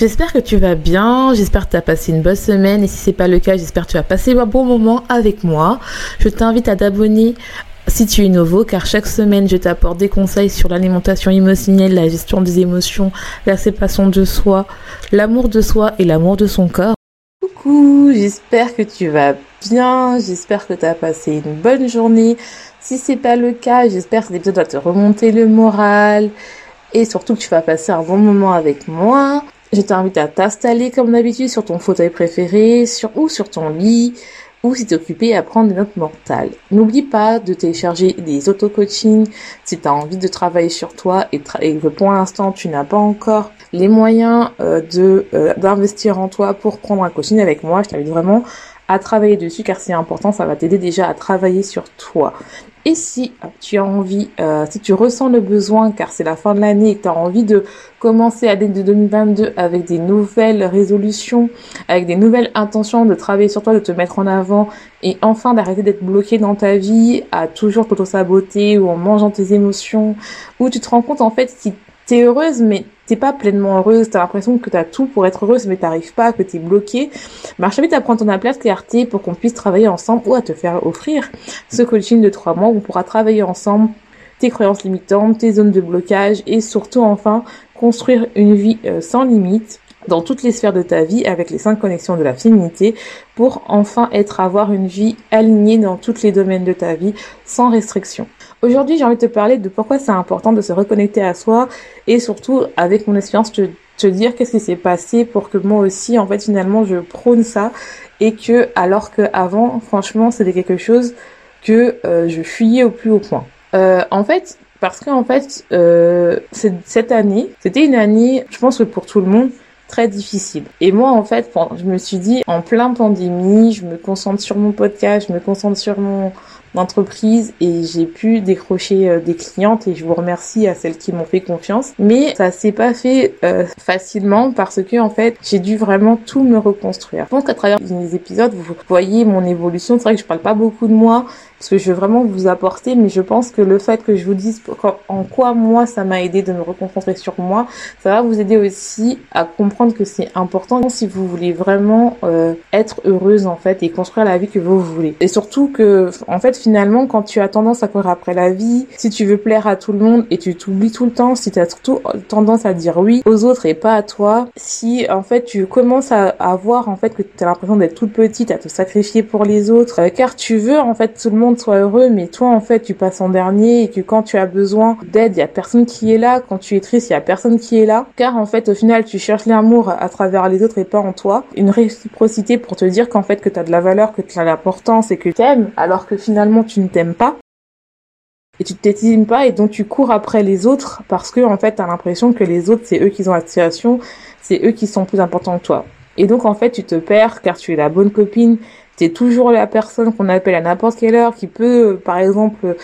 J'espère que tu vas bien, j'espère que tu as passé une bonne semaine et si c'est pas le cas, j'espère que tu vas passer un bon moment avec moi. Je t'invite à t'abonner si tu es nouveau car chaque semaine je t'apporte des conseils sur l'alimentation émotionnelle, la gestion des émotions, la séparation de soi, l'amour de soi et l'amour de son corps. Coucou, j'espère que tu vas bien, j'espère que tu as passé une bonne journée. Si c'est pas le cas, j'espère que cet épisode va te remonter le moral et surtout que tu vas passer un bon moment avec moi. Je t'invite à t'installer comme d'habitude sur ton fauteuil préféré, sur ou sur ton lit, ou si t'es occupé à prendre des notes mentales. N'oublie pas de télécharger des auto-coachings si tu as envie de travailler sur toi et, que pour l'instant tu n'as pas encore les moyens euh, de euh, d'investir en toi pour prendre un coaching avec moi. Je t'invite vraiment à travailler dessus car c'est important, ça va t'aider déjà à travailler sur toi. Et si tu as envie, euh, si tu ressens le besoin, car c'est la fin de l'année et que tu as envie de commencer à l'année de 2022 avec des nouvelles résolutions, avec des nouvelles intentions de travailler sur toi, de te mettre en avant et enfin d'arrêter d'être bloqué dans ta vie à toujours t'auto-saboter ou en mangeant tes émotions, où tu te rends compte en fait si t'es heureuse mais t'es pas pleinement heureuse, t'as l'impression que t'as tout pour être heureuse mais t'arrives pas, que t'es bloquée, je t'invite à prendre ton appel clarté pour qu'on puisse travailler ensemble ou à te faire offrir ce coaching de trois mois où on pourra travailler ensemble tes croyances limitantes, tes zones de blocage et surtout enfin construire une vie euh, sans limite dans toutes les sphères de ta vie avec les cinq connexions de la féminité pour enfin être avoir une vie alignée dans tous les domaines de ta vie sans restriction. Aujourd'hui, j'ai envie de te parler de pourquoi c'est important de se reconnecter à soi et surtout avec mon expérience te, te dire qu'est-ce qui s'est passé pour que moi aussi, en fait, finalement, je prône ça et que alors que avant, franchement, c'était quelque chose que euh, je fuyais au plus haut point. Euh, en fait, parce qu'en fait, euh, cette année, c'était une année, je pense que pour tout le monde, très difficile. Et moi, en fait, je me suis dit, en plein pandémie, je me concentre sur mon podcast, je me concentre sur mon entreprise et j'ai pu décrocher euh, des clientes et je vous remercie à celles qui m'ont fait confiance. Mais ça s'est pas fait euh, facilement parce que en fait j'ai dû vraiment tout me reconstruire. Je pense qu'à travers les épisodes vous voyez mon évolution. C'est vrai que je parle pas beaucoup de moi parce que je veux vraiment vous apporter, mais je pense que le fait que je vous dise en quoi moi ça m'a aidé de me reconcentrer sur moi, ça va vous aider aussi à comprendre que c'est important si vous voulez vraiment euh, être heureuse en fait et construire la vie que vous voulez. Et surtout que en fait finalement quand tu as tendance à courir après la vie, si tu veux plaire à tout le monde et tu t'oublies tout le temps, si tu as surtout tendance à dire oui aux autres et pas à toi, si en fait tu commences à, avoir en fait que tu as l'impression d'être toute petite, à te sacrifier pour les autres, euh, car tu veux en fait tout le monde soit heureux, mais toi en fait tu passes en dernier et que quand tu as besoin d'aide, il y a personne qui est là. Quand tu es triste, il y a personne qui est là. Car en fait au final tu cherches l'amour à travers les autres et pas en toi. Une réciprocité pour te dire qu'en fait que tu as de la valeur, que tu as l'importance et que tu aimes, alors que finalement tu ne t'aimes pas et tu t'estimes pas et donc tu cours après les autres parce que en fait tu as l'impression que les autres c'est eux qui ont l'aspiration, c'est eux qui sont plus importants que toi. Et donc en fait tu te perds car tu es la bonne copine, c'est toujours la personne qu'on appelle à n'importe quelle heure qui peut, par exemple,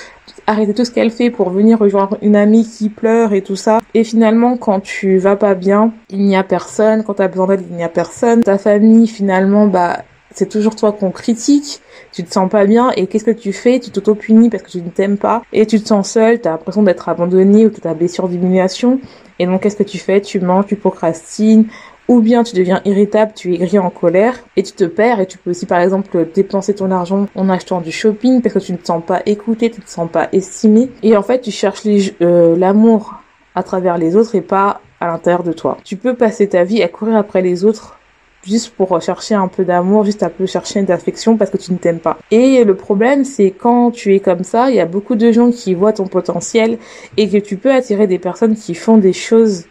arrêter tout ce qu'elle fait pour venir rejoindre une amie qui pleure et tout ça. Et finalement, quand tu vas pas bien, il n'y a personne. Quand tu as besoin d'aide, il n'y a personne. Ta famille, finalement, bah, c'est toujours toi qu'on critique, tu te sens pas bien et qu'est-ce que tu fais? Tu t'auto-punis parce que tu ne t'aimes pas. Et tu te sens seul, tu as l'impression d'être abandonné ou que tu blessure d'humiliation et donc qu'est-ce que tu fais? Tu manges, tu procrastines, ou bien tu deviens irritable, tu es gris en colère et tu te perds et tu peux aussi par exemple dépenser ton argent en achetant du shopping parce que tu ne te sens pas écouté, tu ne te sens pas estimé et en fait tu cherches euh, l'amour à travers les autres et pas à l'intérieur de toi. Tu peux passer ta vie à courir après les autres juste pour chercher un peu d'amour, juste un peu chercher d'affection parce que tu ne t'aimes pas. Et le problème, c'est quand tu es comme ça, il y a beaucoup de gens qui voient ton potentiel et que tu peux attirer des personnes qui font des choses,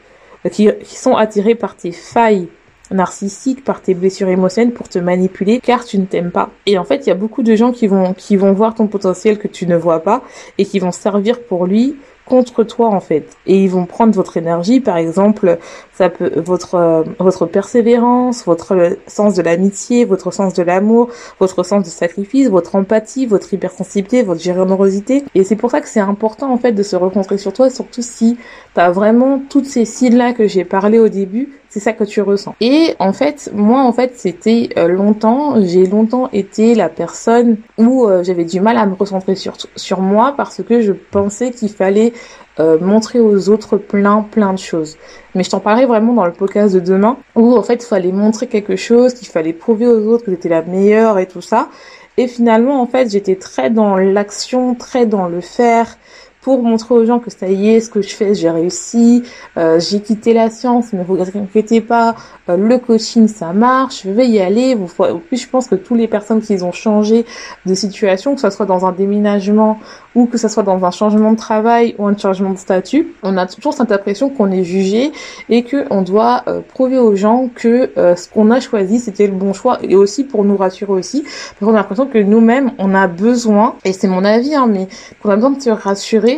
qui, qui sont attirées par tes failles narcissiques, par tes blessures émotionnelles pour te manipuler car tu ne t'aimes pas. Et en fait, il y a beaucoup de gens qui vont, qui vont voir ton potentiel que tu ne vois pas et qui vont servir pour lui contre toi en fait et ils vont prendre votre énergie par exemple ça peut votre euh, votre persévérance votre sens de l'amitié votre sens de l'amour votre sens de sacrifice votre empathie votre hypersensibilité votre générosité et c'est pour ça que c'est important en fait de se reconcentrer sur toi surtout si tu as vraiment toutes ces signes là que j'ai parlé au début c'est ça que tu ressens. Et en fait, moi en fait, c'était euh, longtemps, j'ai longtemps été la personne où euh, j'avais du mal à me recentrer sur sur moi parce que je pensais qu'il fallait euh, montrer aux autres plein plein de choses. Mais je t'en parlerai vraiment dans le podcast de demain où en fait il fallait montrer quelque chose, qu'il fallait prouver aux autres que j'étais la meilleure et tout ça. Et finalement en fait j'étais très dans l'action, très dans le faire, pour montrer aux gens que ça y est, ce que je fais, j'ai réussi, euh, j'ai quitté la science, mais vous inquiétez pas, euh, le coaching ça marche, je vais y aller. Vous, je pense que toutes les personnes qui ont changé de situation, que ce soit dans un déménagement ou que ce soit dans un changement de travail ou un changement de statut, on a toujours cette impression qu'on est jugé et que on doit euh, prouver aux gens que ce qu'on a choisi c'était le bon choix et aussi pour nous rassurer aussi, parce qu'on a l'impression que nous-mêmes on a besoin, et c'est mon avis, hein, mais qu'on a besoin de se rassurer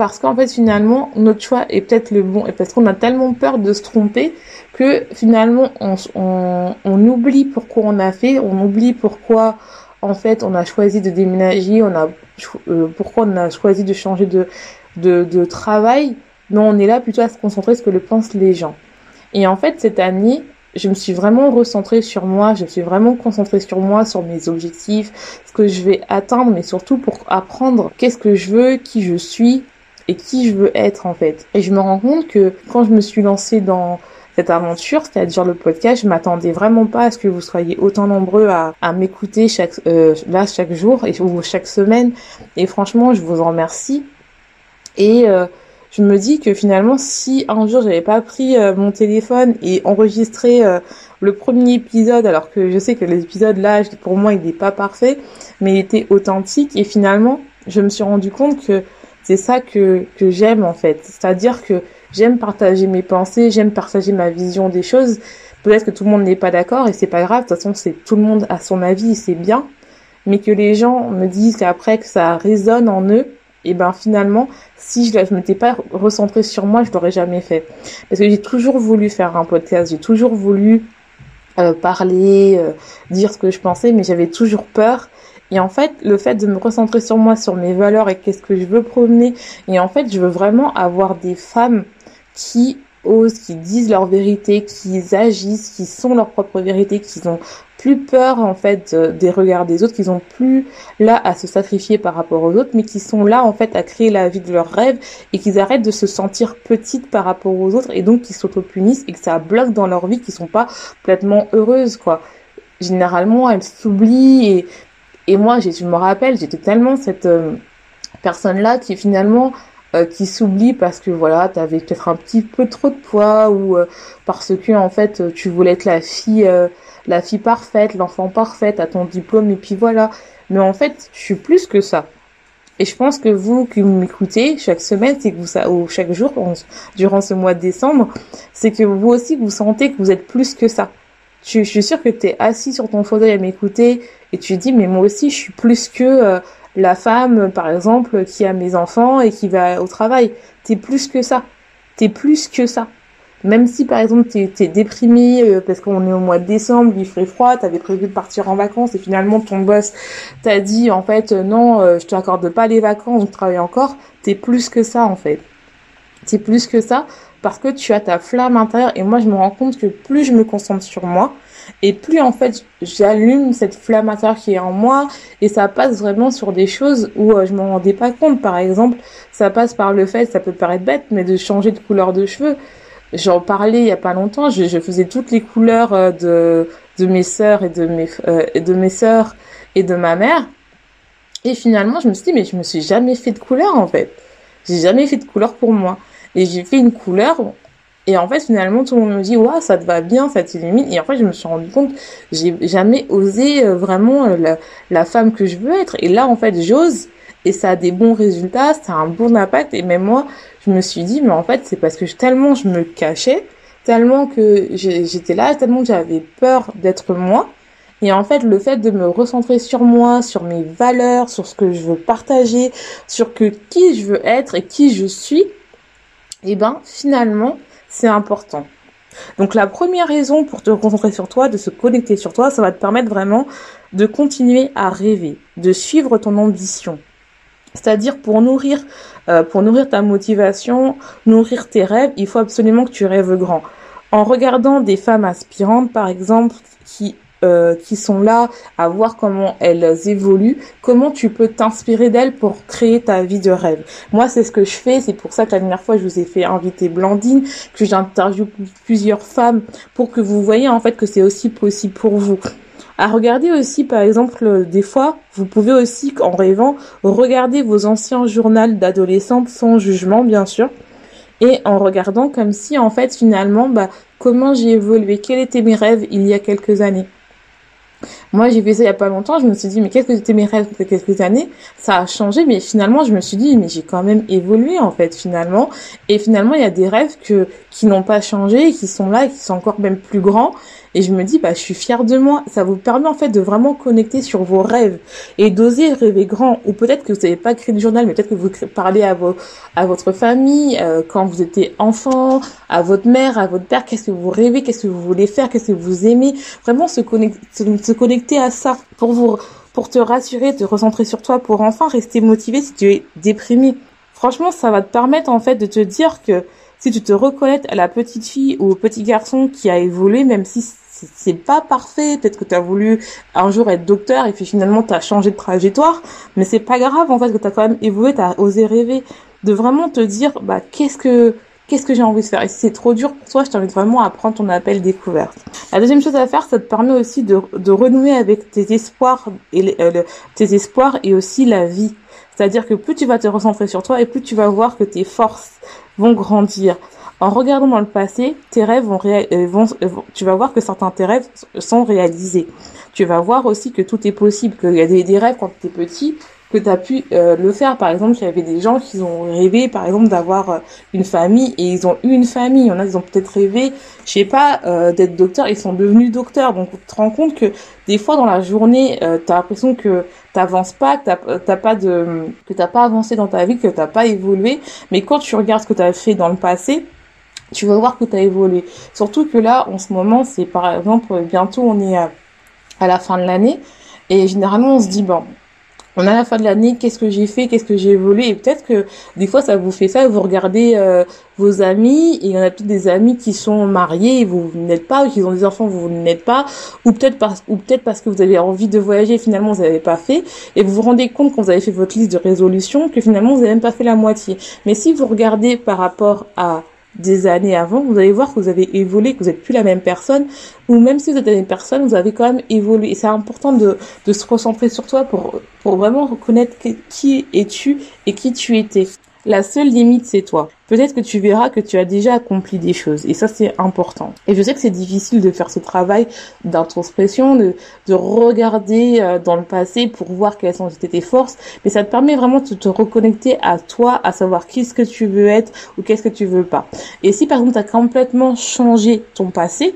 parce qu'en fait finalement notre choix est peut-être le bon et parce qu'on a tellement peur de se tromper que finalement on, on, oublie pourquoi on a fait, on oublie pourquoi en fait on a choisi de déménager, on a euh, pourquoi on a choisi de changer de, de, de travail. Non, on est là plutôt à se concentrer sur ce que le pensent les gens. Et en fait cette année, je me suis vraiment recentrée sur moi, je me suis vraiment concentrée sur moi, sur mes objectifs, ce que je vais atteindre, mais surtout pour apprendre qu'est-ce que je veux, qui je suis, et qui je veux être en fait. Et je me rends compte que quand je me suis lancée dans cette aventure, c'est-à-dire le podcast, je m'attendais vraiment pas à ce que vous soyez autant nombreux à, m'écouter chaque euh, là chaque jour et ou chaque semaine. Et franchement, je vous en remercie. Et euh, je me dis que finalement, si un jour j'avais pas pris euh, mon téléphone et enregistré le premier épisode, alors que je sais que l'épisode là, pour moi, il n'est pas parfait, mais il était authentique. Et finalement, je me suis rendu compte que c'est ça que, que j'aime en fait. C'est-à-dire que j'aime partager mes pensées, j'aime partager ma vision des choses. Peut-être que tout le monde n'est pas d'accord et c'est pas grave. De toute façon, c'est tout le monde a son avis, c'est bien. Mais que les gens me disent qu'après que ça résonne en eux, et ben finalement, si je ne m'étais pas recentrée sur moi, je l'aurais jamais fait. Parce que j'ai toujours voulu faire un podcast, j'ai toujours voulu euh, parler, euh, dire ce que je pensais, mais j'avais toujours peur et en fait, le fait de me recentrer sur moi, sur mes valeurs et qu'est-ce que je veux promener, et en fait, je veux vraiment avoir des femmes qui osent, qui disent leur vérité, qui agissent, qui sont leur propre vérité, qui ont plus peur en fait des regards des autres, qui ont plus là à se sacrifier par rapport aux autres, mais qui sont là en fait à créer la vie de leurs rêves et qu'ils arrêtent de se sentir petites par rapport aux autres et donc qu'ils s'auto-punissent et que ça bloque dans leur vie, qu'ils sont pas complètement heureuses quoi. Généralement, elles s'oublient et et moi, je me rappelle, j'étais tellement cette euh, personne-là qui finalement euh, qui s'oublie parce que voilà, t'avais peut-être un petit peu trop de poids ou euh, parce que en fait tu voulais être la fille la fille parfaite, l'enfant parfaite à ton diplôme et puis voilà. Mais en fait, je suis plus que ça. Et je pense que vous qui m'écoutez chaque semaine, c'est que vous chaque jour durant ce mois de décembre, c'est que vous aussi vous sentez que vous êtes plus que ça. Je, suis sûre que tu es assis sur ton fauteuil à m'écouter et tu dis mais moi aussi je suis plus que euh, la femme par exemple qui a mes enfants et qui va au travail. T'es plus que ça. T'es plus que ça. Même si par exemple t'es es déprimé euh, parce qu'on est au mois de décembre, il fait froid, t'avais prévu de partir en vacances et finalement ton boss t'a dit en fait euh, non, je t'accorde pas les vacances, on travaille encore. T'es plus que ça en fait. T'es plus que ça parce que tu as ta flamme intérieure. Et moi je me rends compte que plus je me concentre sur moi et plus en fait j'allume cette flamme intérieure qui est en moi et ça passe vraiment sur des choses où euh, je m'en rendais pas compte. Par exemple ça passe par le fait ça peut paraître bête mais de changer de couleur de cheveux. J'en parlais il y a pas longtemps je, faisais toutes les couleurs euh, de de mes sœurs et de mes euh, de mes sœurs et de ma mère. Et finalement je me suis dit mais je me suis jamais fait de couleur en fait. J'ai jamais fait de couleur pour moi et j'ai fait une couleur Et en fait, finalement, tout le monde me dit, waouh, ça te va bien, ça t'illumine. Et en fait, je me suis rendu compte, j'ai jamais osé euh, vraiment euh, la, la, femme que je veux être. Et là, en fait, j'ose. Et ça a des bons résultats, ça a un bon impact. Et même moi, je me suis dit, mais en fait, c'est parce que tellement je me cachais, tellement que j'étais là, tellement que j'avais peur d'être moi. Et en fait, le fait de me recentrer sur moi, sur mes valeurs, sur ce que je veux partager, sur que qui je veux être et qui je suis, eh ben finalement, c'est important. Donc la première raison pour te concentrer sur toi, de se connecter sur toi, ça va te permettre vraiment de continuer à rêver, de suivre ton ambition. C'est-à-dire pour nourrir, euh, pour nourrir ta motivation, nourrir tes rêves, il faut absolument que tu rêves grand. En regardant des femmes aspirantes, par exemple, qui euh, qui sont là à voir comment elles évoluent, comment tu peux t'inspirer d'elles pour créer ta vie de rêve? Moi, c'est ce que je fais, c'est pour ça que la dernière fois, je vous ai fait inviter Blandine, que j'interviewe plusieurs femmes pour que vous voyez en fait que c'est aussi possible pour vous. À regarder aussi, par exemple, des fois, vous pouvez aussi, en rêvant, regarder vos anciens journaux d'adolescente sans jugement, bien sûr, et en regardant comme si, en fait, finalement, bah, comment j'ai évolué, quels étaient mes rêves il y a quelques années. Moi, j'ai vu ça il y a pas longtemps, je me suis dit, mais qu'est-ce que c'était mes rêves il quelques années? Ça a changé, mais finalement, je me suis dit, mais j'ai quand même évolué, en fait, finalement. Et finalement, il y a des rêves que, qui n'ont pas changé, qui sont là, et qui sont encore même plus grands. Et je me dis, bah, je suis fière de moi. Ça vous permet en fait de vraiment connecter sur vos rêves et d'oser rêver grand. Ou peut-être que vous n'avez pas créé de journal, mais peut-être que vous parlez à vos, à votre famille euh, quand vous étiez enfant, à votre mère, à votre père. Qu'est-ce que vous rêvez? Qu'est-ce que vous voulez faire? Qu'est-ce que vous aimez? Vraiment se connecter, se connecter à ça pour vous, pour te rassurer, te recentrer sur toi, pour enfin rester motivé si tu es déprimé. Franchement, ça va te permettre en fait de te dire que si tu te reconnais à la petite fille ou au petit garçon qui a évolué, même si c'est pas parfait. Peut-être que tu as voulu un jour être docteur et puis finalement tu as changé de trajectoire, mais c'est pas grave en fait que tu as quand même évolué, tu as osé rêver de vraiment te dire bah qu'est-ce que qu'est-ce que j'ai envie de faire? Et si c'est trop dur pour toi, je t'invite vraiment à prendre ton appel découverte. La deuxième chose à faire, ça te permet aussi de, de renouer avec tes espoirs et euh, tes espoirs et aussi la vie. C'est-à-dire que plus tu vas te recentrer sur toi et plus tu vas voir que tes forces vont grandir. En regardant dans le passé, tes rêves vont, euh, euh, tu vas voir que certains tes rêves sont réalisés. Tu vas voir aussi que tout est possible, qu'il y a des, rêves quand tu es petit que tu as pu euh, le faire. Par exemple, il y avait des gens qui ont rêvé, par exemple, d'avoir une famille et ils ont eu une famille. Il y en a, ils ont peut-être rêvé, je sais pas, d'être docteur, ils sont devenus docteurs. Donc, tu te rends compte que des fois dans la journée, tu as l'impression que t'avances pas, que t'as pas de, que t'as pas avancé dans ta vie, que t'as pas évolué. Mais quand tu regardes ce que tu as fait dans le passé, tu vas voir que tu as évolué. Surtout que là, en ce moment, c'est par exemple, bientôt on est à la fin de l'année, et généralement on se dit, bon, on a la fin de l'année, qu'est-ce que j'ai fait, qu'est-ce que j'ai évolué, et peut-être que des fois ça vous fait ça, vous regardez euh, vos amis, et il y en a peut-être des amis qui sont mariés, et vous, n'êtes pas, ou qui ont des enfants, vous, n'êtes pas, ou peut-être parce, peut-être parce que vous avez envie de voyager, finalement vous n'avez pas fait, et vous vous rendez compte quand vous avez fait votre liste de résolution que finalement vous n'avez même pas fait la moitié. Mais si vous regardez par rapport à des années avant, vous allez voir que vous avez évolué, que vous n'êtes plus la même personne, ou même si vous êtes la même personne, vous avez quand même évolué. Et c'est important de, de se concentrer sur toi pour, pour vraiment reconnaître qui es-tu et qui tu étais. La seule limite, c'est toi. Peut-être que tu verras que tu as déjà accompli des choses. Et ça, c'est important. Et je sais que c'est difficile de faire ce travail d'introspection, de, de regarder euh, dans le passé pour voir quelles sont tes forces. Mais ça te permet vraiment de te reconnecter à toi, à savoir qui ce que tu veux être ou qu'est-ce que tu veux pas. Et si par exemple, tu as complètement changé ton passé,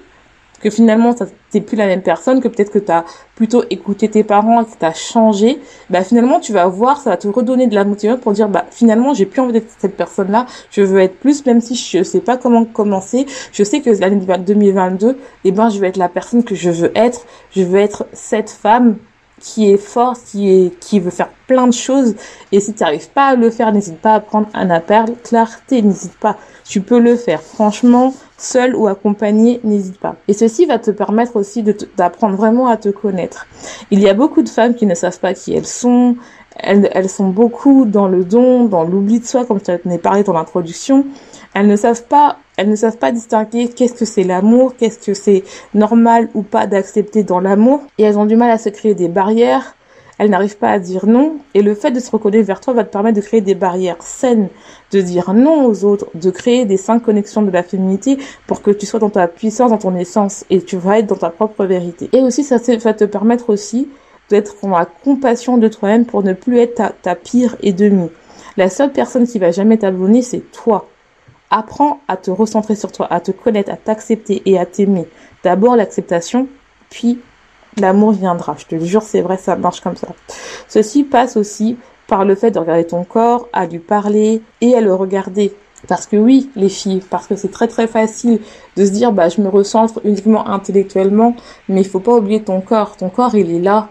que finalement t'es plus la même personne, que peut-être que tu as plutôt écouté tes parents, que tu as changé, bah finalement tu vas voir, ça va te redonner de la motivation pour dire bah finalement j'ai plus envie d'être cette personne-là, je veux être plus, même si je sais pas comment commencer, je sais que l'année 2022, eh ben je vais être la personne que je veux être, je veux être cette femme qui est forte, qui est qui veut faire plein de choses. Et si tu n'arrives pas à le faire, n'hésite pas à prendre un appel. Clarté, n'hésite pas. Tu peux le faire. Franchement, seul ou accompagné, n'hésite pas. Et ceci va te permettre aussi d'apprendre vraiment à te connaître. Il y a beaucoup de femmes qui ne savent pas qui elles sont. Elles, elles sont beaucoup dans le don, dans l'oubli de soi, comme tu en as parlé dans l'introduction. Elles ne savent pas, elles ne savent pas distinguer qu'est-ce que c'est l'amour, qu'est-ce que c'est normal ou pas d'accepter dans l'amour. Et elles ont du mal à se créer des barrières. elle n'arrive pas à dire non. Et le fait de se reconnaître vers toi va te permettre de créer des barrières saines, de dire non aux autres, de créer des cinq connexions de la féminité pour que tu sois dans ta puissance, dans ton essence et tu vas être dans ta propre vérité. Et aussi, ça va te permettre aussi d'être dans la compassion de toi-même pour ne plus être ta, ta pire ennemie. La seule personne qui va jamais t'abonner, c'est toi. Apprends à te recentrer sur toi, à te connaître, à t'accepter et à t'aimer. D'abord l'acceptation, puis l'amour viendra. Je te jure, c'est vrai, ça marche comme ça. Ceci passe aussi par le fait de regarder ton corps, à lui parler et à le regarder. Parce que oui, les filles, parce que c'est très très facile de se dire bah je me recentre uniquement intellectuellement, mais il faut pas oublier ton corps. Ton corps, il est là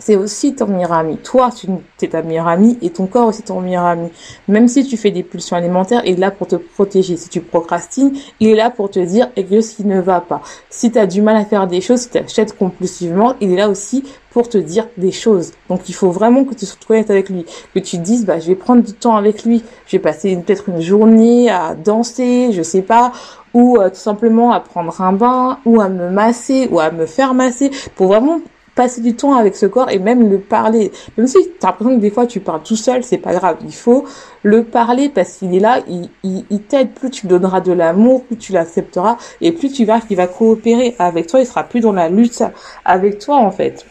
c'est aussi ton meilleur ami. Toi, tu es ta meilleure amie et ton corps aussi ton meilleur ami. Même si tu fais des pulsions alimentaires, il est là pour te protéger. Si tu procrastines, il est là pour te dire ce qui ne va pas. Si tu as du mal à faire des choses, si tu achètes compulsivement, il est là aussi pour te dire des choses. Donc il faut vraiment que tu sois honnête avec lui, que tu te dises bah je vais prendre du temps avec lui, je vais passer peut-être une journée à danser, je sais pas, ou euh, tout simplement à prendre un bain, ou à me masser, ou à me faire masser, pour vraiment passer du temps avec ce corps et même le parler. Même si tu l'impression que des fois tu parles tout seul, c'est pas grave. Il faut le parler parce qu'il est là, il, il, t'aide. Plus tu donneras de l'amour, plus tu l'accepteras et plus tu vas qu'il va coopérer avec toi. Il sera plus dans la lutte avec toi en fait.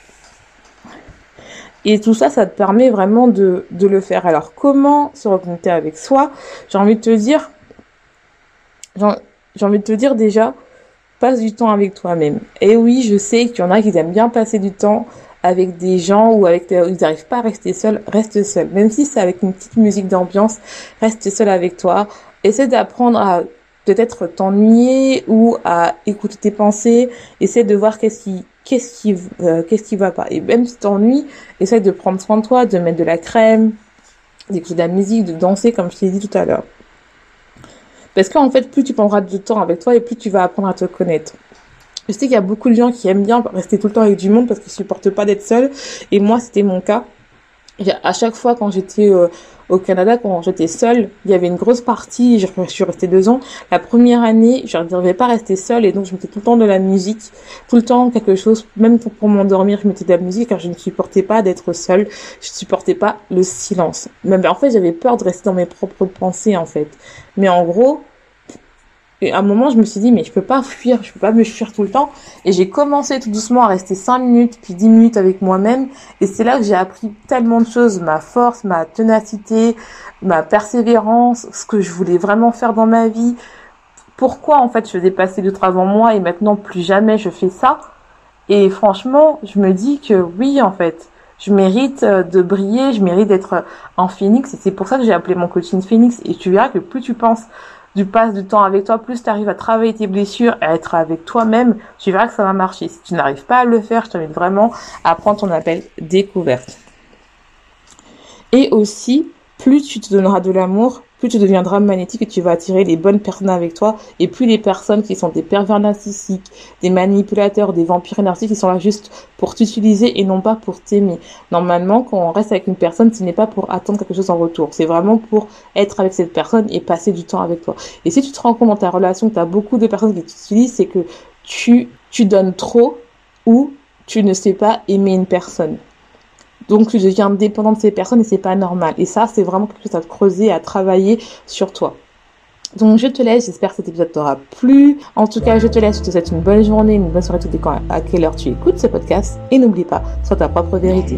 Et tout ça, ça te permet vraiment de, de le faire. Alors, comment se reconnecter avec soi? J'ai envie de te dire, j'ai envie de te dire déjà, passe du temps avec toi-même. Et oui, je sais qu'il y en a qui aiment bien passer du temps avec des gens ou avec ils n'arrivent pas à rester seuls, reste seul. Même si c'est avec une petite musique d'ambiance, reste seul avec toi. Essaie d'apprendre à peut-être t'ennuyer ou à écouter tes pensées. Essaie de voir qu'est-ce qui qu'est-ce qui euh, qu'est-ce qui va pas. Et même si t'ennuies, essaie de prendre soin de toi, de mettre de la crème, d'écouter de la musique, de danser comme je t'ai dit tout à l'heure. Parce qu'en fait, plus tu prendras du temps avec toi et plus tu vas apprendre à te connaître. Je sais qu'il y a beaucoup de gens qui aiment bien rester tout le temps avec du monde parce qu'ils supportent pas d'être seuls. Et moi, c'était mon cas. À chaque fois quand j'étais euh, au Canada, quand j'étais seule, il y avait une grosse partie, je suis restée deux ans. La première année, je n'arrivais pas rester seule et donc je mettais tout le temps de la musique, tout le temps quelque chose, même pour, m'endormir, je mettais de la musique car je ne supportais pas d'être seule, je ne supportais pas le silence. Même en fait, j'avais peur de rester dans mes propres pensées en fait. Mais en gros, et à un moment, je me suis dit, mais je peux pas fuir, je peux pas me fuir tout le temps. Et j'ai commencé tout doucement à rester 5 minutes, puis 10 minutes avec moi-même. Et c'est là que j'ai appris tellement de choses, ma force, ma ténacité, ma persévérance, ce que je voulais vraiment faire dans ma vie. Pourquoi, en fait, je faisais passer d'autres avant moi et maintenant plus jamais je fais ça? Et franchement, je me dis que oui, en fait, je mérite euh, de briller, je mérite d'être en phoenix. Et c'est pour ça que j'ai appelé mon coaching phoenix. Et tu verras que plus tu penses du passes du temps avec toi, plus tu arrives à travailler tes blessures, à être avec toi-même, tu verras que ça va marcher. Si tu n'arrives pas à le faire, je t'invite vraiment à prendre ton appel découverte. Et aussi, plus tu te donneras de l'amour, plus tu deviendras magnétique et tu vas attirer les bonnes personnes avec toi et plus les personnes qui sont des pervers narcissiques, des manipulateurs, des vampires narcissiques qui sont là juste pour t'utiliser et non pas pour t'aimer. Normalement, quand on reste avec une personne, ce n'est pas pour attendre quelque chose en retour. C'est vraiment pour être avec cette personne et passer du temps avec toi. Et si tu te rends compte dans ta relation que tu as beaucoup de personnes qui t'utilisent, c'est que tu, tu donnes trop ou tu ne sais pas aimer une personne. Donc tu deviens dépendant de ces personnes et c'est pas normal. Et ça, c'est vraiment quelque chose à creuser, à travailler sur toi. Donc je te laisse, j'espère que cet épisode t'aura plu. En tout cas, je te laisse, je te souhaite une bonne journée, une bonne soirée, tout dépend à quelle heure tu écoutes ce podcast. Et n'oublie pas, sois ta propre vérité.